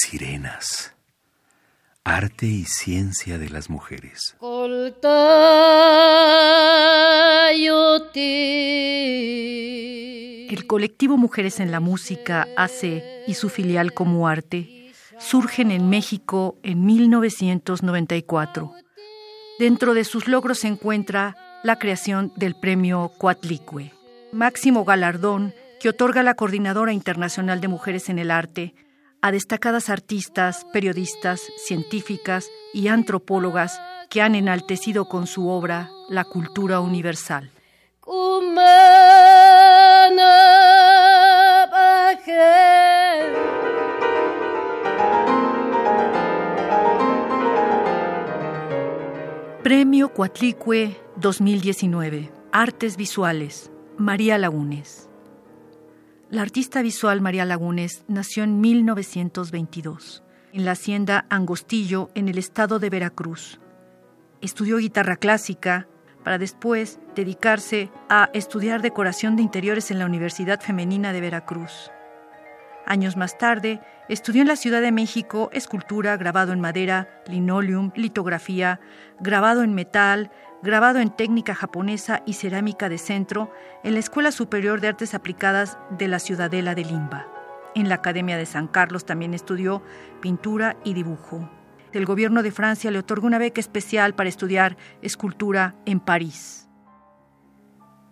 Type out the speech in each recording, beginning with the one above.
sirenas. Arte y ciencia de las mujeres. El colectivo Mujeres en la Música, ACE, y su filial Como Arte surgen en México en 1994. Dentro de sus logros se encuentra la creación del premio Coatlicue, máximo galardón que otorga la Coordinadora Internacional de Mujeres en el Arte a destacadas artistas, periodistas, científicas y antropólogas que han enaltecido con su obra la cultura universal. Premio Cuatlicue 2019. Artes Visuales. María Lagunes. La artista visual María Lagunes nació en 1922 en la hacienda Angostillo, en el estado de Veracruz. Estudió guitarra clásica para después dedicarse a estudiar decoración de interiores en la Universidad Femenina de Veracruz. Años más tarde, estudió en la Ciudad de México escultura, grabado en madera, linoleum, litografía, grabado en metal, grabado en técnica japonesa y cerámica de centro en la Escuela Superior de Artes Aplicadas de la Ciudadela de Limba. En la Academia de San Carlos también estudió pintura y dibujo. El gobierno de Francia le otorgó una beca especial para estudiar escultura en París.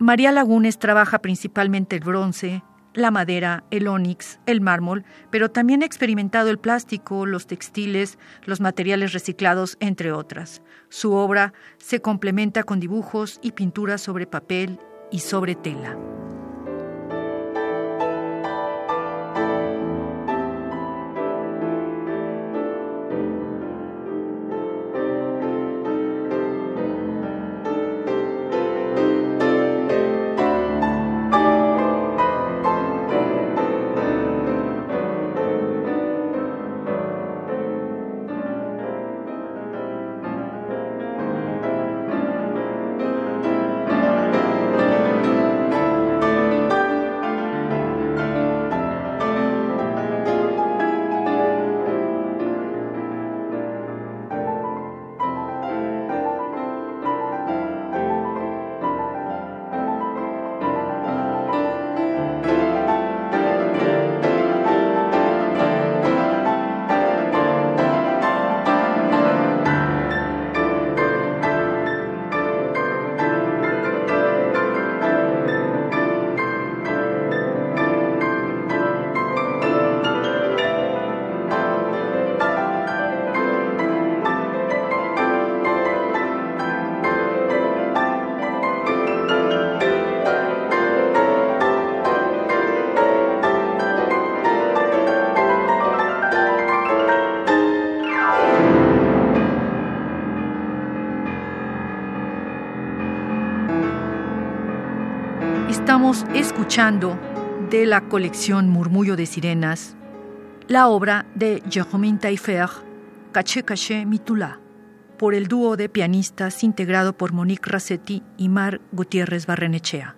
María Lagunes trabaja principalmente el bronce, la madera, el ónix, el mármol, pero también ha experimentado el plástico, los textiles, los materiales reciclados, entre otras. Su obra se complementa con dibujos y pinturas sobre papel y sobre tela. Estamos escuchando de la colección Murmullo de Sirenas la obra de Jérôme Taillefer, Caché Caché Mitula, por el dúo de pianistas integrado por Monique Rassetti y Mar Gutiérrez Barrenechea.